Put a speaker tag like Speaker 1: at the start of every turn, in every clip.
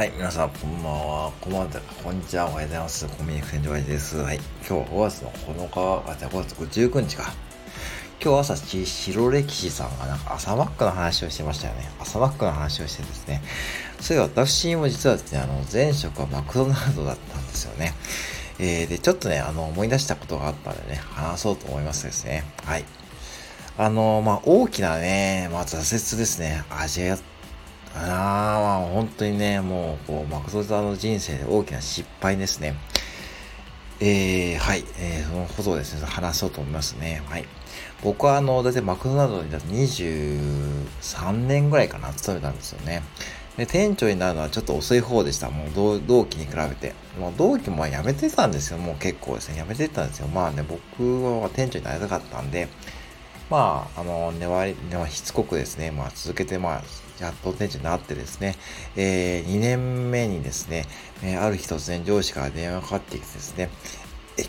Speaker 1: はい、皆さん、こんばんは。こんばんは。こんにちは。おはようございます。コミュニケーション上です。はい。今日は5月の9日、あ、じゃあ5月19日か。今日朝、白歴史さんがなんか朝マックの話をしてましたよね。朝マックの話をしてですね。それ私も実はですね、あの、前職はマクドナルドだったんですよね。えー、で、ちょっとね、あの、思い出したことがあったんでね、話そうと思いますですね。はい。あの、まあ、大きなね、まあ、挫折ですね。味ああ、本当にね、もう、こう、マクドナルド人生で大きな失敗ですね。えー、はい、えー、そのことをですね、話そうと思いますね。はい。僕は、あの、だいたいマクドナルドにだって23年ぐらいかな、勤めたんですよね。で、店長になるのはちょっと遅い方でした。もう同、同期に比べて。もう同期も辞めてたんですよ。もう結構ですね、辞めてたんですよ。まあね、僕は店長になりたかったんで、まあ、あの、粘り、しつこくですね、まあ、続けて、まあ、やっと店長になってですね、えー、2年目にですね、えー、ある日突然上司から電話がかかってきてですね、え、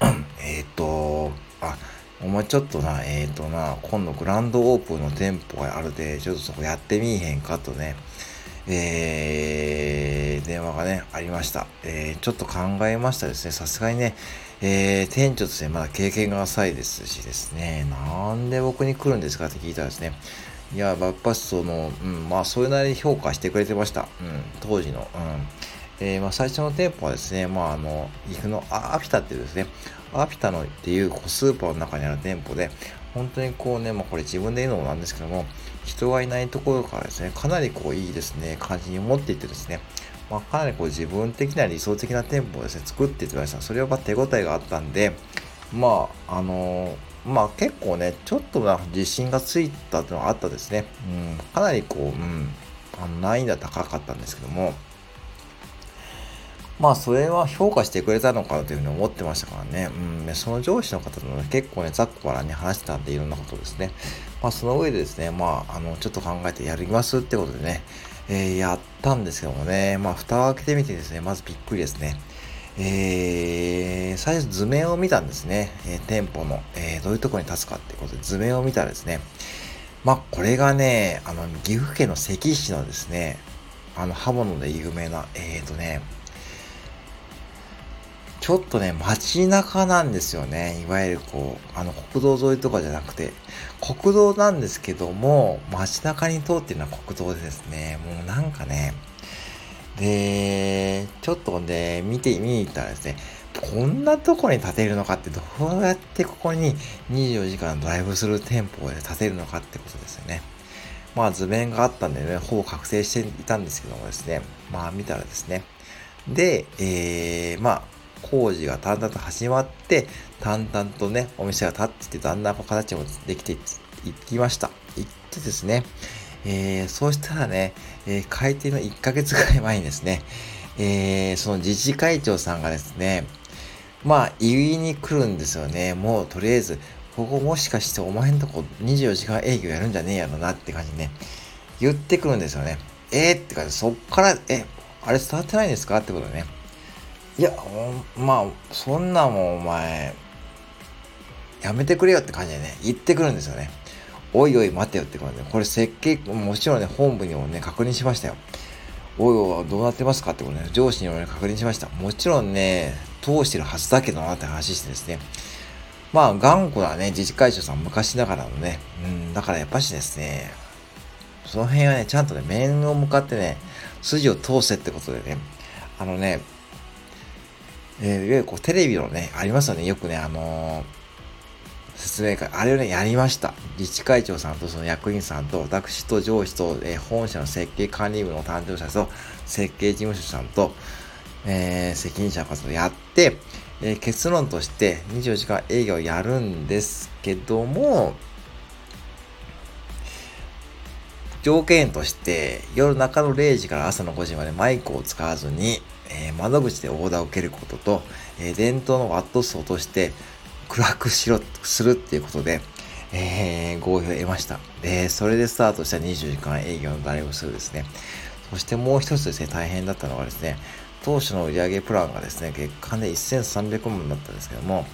Speaker 1: えー、っと、あ、お前ちょっとな、えー、っとな、今度グランドオープンの店舗があるで、ちょっとそこやってみいへんかとね、えー、電話がね、ありました。えー、ちょっと考えましたですね。さすがにね、えー、店長としてまだ経験が浅いですしですね、なんで僕に来るんですかって聞いたらですね、いや、やっぱその、うん、まあ、それなりに評価してくれてました。うん、当時の。うん。えー、まあ、最初の店舗はですね、まあ、あの、岐阜のアピタっていうですね、アピタのっていうスーパーの中にある店舗で、本当にこうね、まあ、これ自分で言うのもなんですけども、人がいないところからですね、かなりこういいですね、感じに思っていてですね、まあ、かなりこう自分的な理想的な店舗をですね、作っていってました。それは手応えがあったんで、まあ、あのーまあ結構ね、ちょっとな自信がついたっていうのがあったですね。うん、かなりこう、うん、あの難易度は高かったんですけども、まあそれは評価してくれたのかなというふうに思ってましたからね。うん、その上司の方とね、結構ね、ざっくばらに話してたんでいろんなことですね。まあその上でですね、まああの、ちょっと考えてやりますってことでね、えー、やったんですけどもね、まあ蓋を開けてみてですね、まずびっくりですね。えー、最初図面を見たんですね。えー、店舗の、えー、どういうとこに立つかっていうことで図面を見たらですね。まあ、これがね、あの、岐阜県の関市のですね、あの、刃物で有名な、えーとね、ちょっとね、街中なんですよね。いわゆるこう、あの、国道沿いとかじゃなくて、国道なんですけども、街中に通ってるのは国道でですね、もうなんかね、で、ちょっとね、見て、見に行ったらですね、こんなとこに建てるのかって、どうやってここに24時間ドライブする店舗で建てるのかってことですよね。まあ図面があったんでね、ほぼ確定していたんですけどもですね、まあ見たらですね、で、えー、まあ、工事がだんだんと始まって、淡々とね、お店が建ってて、だんだん形もできていきました。行ってですね、えー、そうしたらね、えー、開店の1ヶ月ぐらい前にですね、えー、その自治会長さんがですね、まあ、言いに来るんですよね。もう、とりあえず、ここもしかしてお前んとこ24時間営業やるんじゃねえやろなって感じね、言ってくるんですよね。えー、って感じ、そっから、え、あれ伝わってないんですか？ってことね。いや、まあ、そんなもんお前、やめてくれよって感じでね、言ってくるんですよね。おいおい待てよって感じで、これ設計、もちろんね、本部にもね、確認しましたよ。おいおい、どうなってますかってことね、上司にもね、確認しました。もちろんね、通してるはずだけどなって話してですね。まあ、頑固なね、自治会長さん昔ながらのね、うん、だからやっぱしですね、その辺はね、ちゃんとね、面を向かってね、筋を通せってことでね、あのね、えー、いわゆるこう、テレビのね、ありますよね、よくね、あのー説明会、あれをね、やりました。自治会長さんとその役員さんと、私と上司と、えー、本社の設計管理部の担当者と、設計事務所さんと、えー、責任者の方とやって、えー、結論として24時間営業をやるんですけども、条件として、夜中の0時から朝の5時までマイクを使わずに、え、窓口でオーダーを受けることと、え、伝統のワット数を落として、暗くしろ、するっていうことで、えー、合意を得ました。で、それでスタートした20時間営業のダイブスルですね。そしてもう一つですね、大変だったのがですね、当初の売上プランがですね、月間で1300万だったんですけども、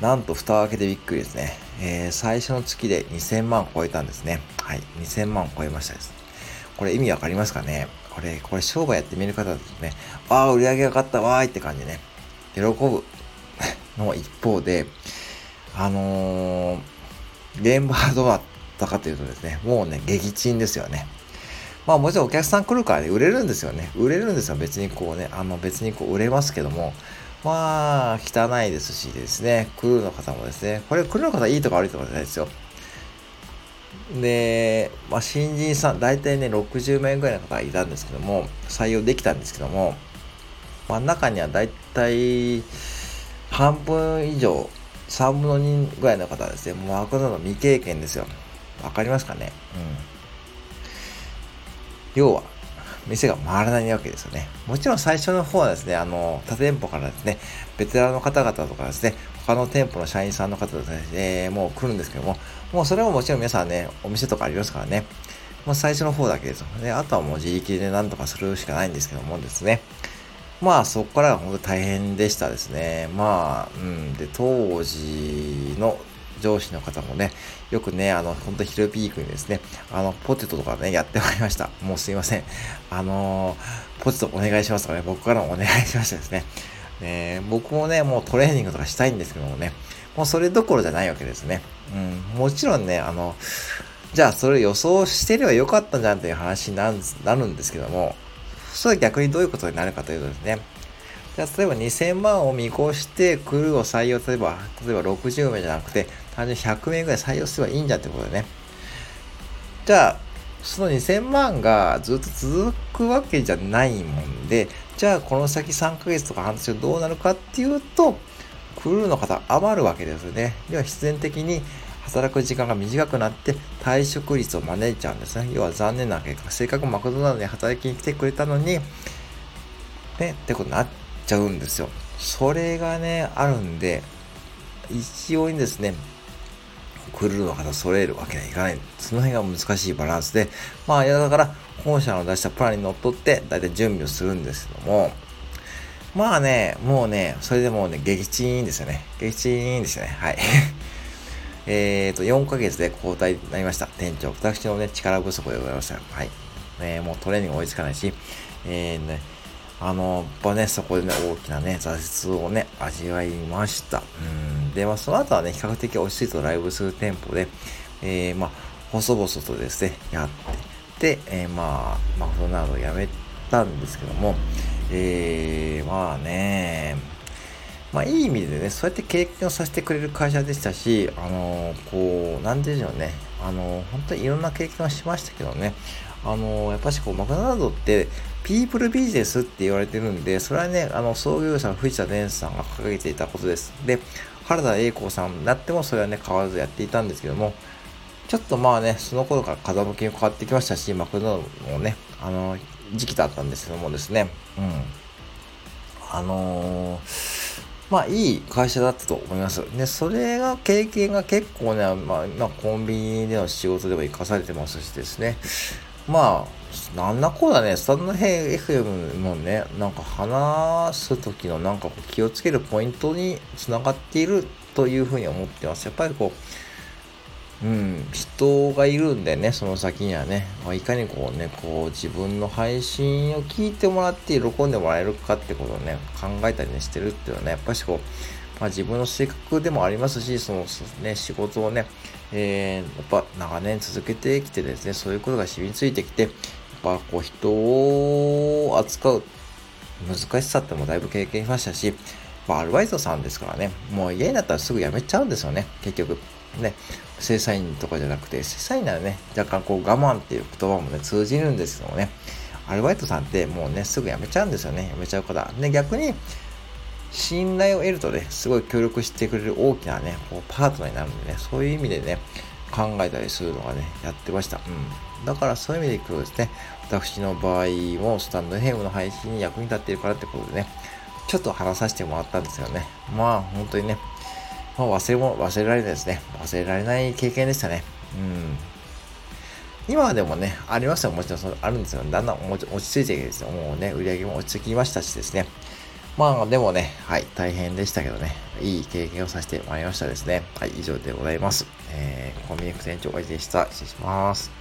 Speaker 1: なんと蓋を開けてびっくりですね。えー、最初の月で2000万超えたんですね。はい、2000万超えましたです。これ意味わかりますかね？これ、これ商売やってみる方だとね、ああ、売り上げ上がったわーいって感じね、喜ぶ の一方で、あのー、現場はどうだったかというとですね、もうね、撃沈ですよね。まあもちろんお客さん来るからね、売れるんですよね。売れるんですよ。別にこうね、あの別にこう売れますけども、まあ、汚いですしですね、クルーの方もですね、これクルーの方いいとか悪いとかじゃないですよ。で、まあ、新人さん、大体ね、60名ぐらいの方がいたんですけども、採用できたんですけども、真ん、中には大体、半分以上、3分の2ぐらいの方はですね、もう悪なの未経験ですよ。わかりますかね？うん。要は、店が回らないわけですよね。もちろん最初の方はですね、あの、他店舗からですね、ベテランの方々とかですね、他の店舗の社員さんの方ですね、え、もう来るんですけども、もうそれももちろん皆さんね、お店とかありますからね、もう最初の方だけですよね。あとはもう自力で何とかするしかないんですけどもですね。まあそこからが本当大変でしたですね。まあ、うん。で、当時の上司の方もね、よくね、あの、本当ヒルピークにですね、あの、ポテトとかね、やってまいりました。もうすいません。あのー、ポテトお願いしますとかね、僕からもお願いしましたですね。ね僕もね、もうトレーニングとかしたいんですけどもね、もうそれどころじゃないわけですね。うん、もちろんね、あの、じゃあそれ予想してればよかったじゃんっていう話になるんですけども、それは逆にどういうことになるかというとですね、じゃあ例えば2000万を見越してクルーを採用、例えば、例えば60名じゃなくて、単純に100名ぐらい採用すればいいんだってことでね。じゃあ、その2000万がずっと続くわけじゃないもんで、じゃあこの先3ヶ月とか半年どうなるかっていうと、クルーの方余るわけですよね。要は必然的に働く時間が短くなって退職率を招いちゃうんですね。要は残念な結果、せっかくマクドナルドに働きに来てくれたのに、ね、ってことになっちゃうんですよ。それがね、あるんで、一応にですね、クルーの方揃えるわけにはいかない。その辺が難しいバランスで、まあ、いやだから、本社の出したプランにのっとって、だいたい準備をするんですけども、まあね、もうね、それでもうね、撃沈ですよね。撃沈ですよね。はい。えっと、4ヶ月で交代になりました。店長。私のね、力不足でございました。はい。ね、もうトレーニング追いつかないし、えー、ね、あの、やっぱね、そこでね、大きなね、挫折をね、味わいました。うん。で、まあ、その後はね、比較的落ち着いてライブする店舗で、えー、まあ、細々とですね、やってで、えー、まあ、マクドナルドをやめたんですけども、えー、まあね、まあいい意味でね、そうやって経験をさせてくれる会社でしたし、あの、こう、なんでしょうね、あの、本当にいろんな経験をしましたけどね、あの、やっぱしこう、マクドナルドって、ピープルビジネスって言われてるんで、それはね、あの、創業者の藤田伝さんが掲げていたことです。で、原田栄子さんになってもそれはね、変わらずやっていたんですけども、ちょっとまあね、その頃から風向きが変わってきましたし、マクドナルドもね、あの、時期だったんですけどもですね、うん。あのー、まあいい会社だったと思います。で、それが経験が結構ね、まあ、まあ、コンビニでの仕事でも活かされてますしですね、まあ、なんなこうだね、スタンド FM もね、なんか話す時のなんか気をつけるポイントにつながっているというふうに思ってます。やっぱりこう、うん、人がいるんでね、その先にはね、まあ、いかにこうね、こう自分の配信を聞いてもらって喜んでもらえるかってことをね、考えたりね、してるっていうのはね、やっぱしこう、まあ、自分の性格でもありますし、そのね、仕事をね、えー、やっぱ長年続けてきてですね、そういうことが染みついてきて、ぱこう人を扱う難しさってもだいぶ経験しましたし、ま、アルバイトさんですからね、もう家になったらすぐ辞めちゃうんですよね、結局。ね、正社員とかじゃなくて、正社員ならね、若干こう我慢っていう言葉もね、通じるんですけどもね、アルバイトさんってもうね、すぐ辞めちゃうんですよね。辞めちゃうから。で、逆に、信頼を得るとね、すごい協力してくれる大きなね、こうパートナーになるんでね、そういう意味でね、考えたりするのがね、やってました。うん。だからそういう意味でいくとですね、私の場合もスタンドヘムの配信に役に立っているからってことでね、ちょっと話させてもらったんですよね。まあ、本当にね、まあ、忘れも、忘れられないですね。忘れられない経験でしたね。うん。今はでもね、ありますよ。もちろんそあるんですよ。だんだん落ち着いてきてですよ。もうね、売り上げも落ち着きましたしですね。まあでもね、はい、大変でしたけどね、いい経験をさせてもらいましたですね。はい、以上でございます。えー、コンビニ副店長がいでした。失礼します。